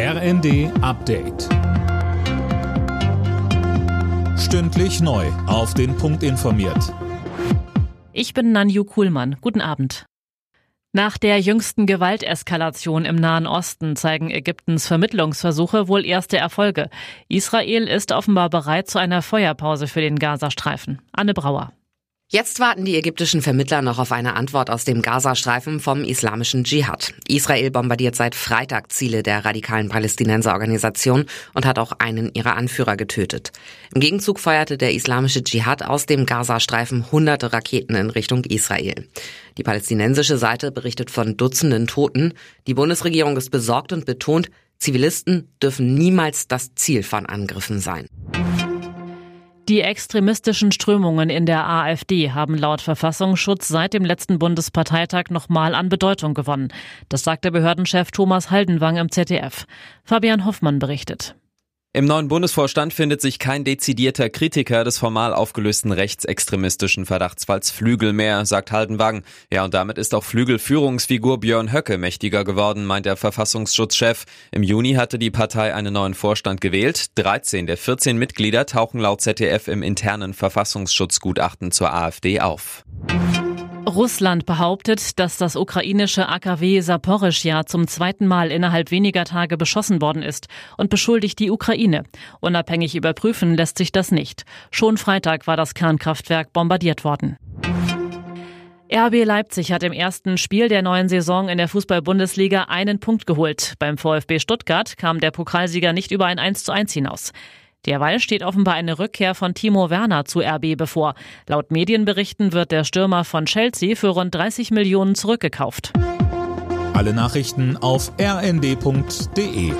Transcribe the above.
RND Update. Stündlich neu. Auf den Punkt informiert. Ich bin Nanju Kuhlmann. Guten Abend. Nach der jüngsten Gewalteskalation im Nahen Osten zeigen Ägyptens Vermittlungsversuche wohl erste Erfolge. Israel ist offenbar bereit zu einer Feuerpause für den Gazastreifen. Anne Brauer. Jetzt warten die ägyptischen Vermittler noch auf eine Antwort aus dem Gazastreifen vom islamischen Dschihad. Israel bombardiert seit Freitag Ziele der radikalen Palästinenserorganisation und hat auch einen ihrer Anführer getötet. Im Gegenzug feuerte der islamische Dschihad aus dem Gazastreifen hunderte Raketen in Richtung Israel. Die palästinensische Seite berichtet von Dutzenden Toten. Die Bundesregierung ist besorgt und betont, Zivilisten dürfen niemals das Ziel von Angriffen sein. Die extremistischen Strömungen in der AfD haben laut Verfassungsschutz seit dem letzten Bundesparteitag nochmal an Bedeutung gewonnen. Das sagte Behördenchef Thomas Haldenwang im ZDF. Fabian Hoffmann berichtet. Im neuen Bundesvorstand findet sich kein dezidierter Kritiker des formal aufgelösten rechtsextremistischen Verdachtsfalls Flügel mehr, sagt Haldenwang. Ja, und damit ist auch Flügel-Führungsfigur Björn Höcke mächtiger geworden, meint der Verfassungsschutzchef. Im Juni hatte die Partei einen neuen Vorstand gewählt. 13 der 14 Mitglieder tauchen laut ZDF im internen Verfassungsschutzgutachten zur AfD auf. Russland behauptet, dass das ukrainische AKW Saporischja zum zweiten Mal innerhalb weniger Tage beschossen worden ist und beschuldigt die Ukraine. Unabhängig überprüfen lässt sich das nicht. Schon Freitag war das Kernkraftwerk bombardiert worden. RB Leipzig hat im ersten Spiel der neuen Saison in der Fußball-Bundesliga einen Punkt geholt. Beim VfB Stuttgart kam der Pokalsieger nicht über ein 1 zu 1 hinaus. Derweil steht offenbar eine Rückkehr von Timo Werner zu RB bevor. Laut Medienberichten wird der Stürmer von Chelsea für rund 30 Millionen zurückgekauft. Alle Nachrichten auf rnd.de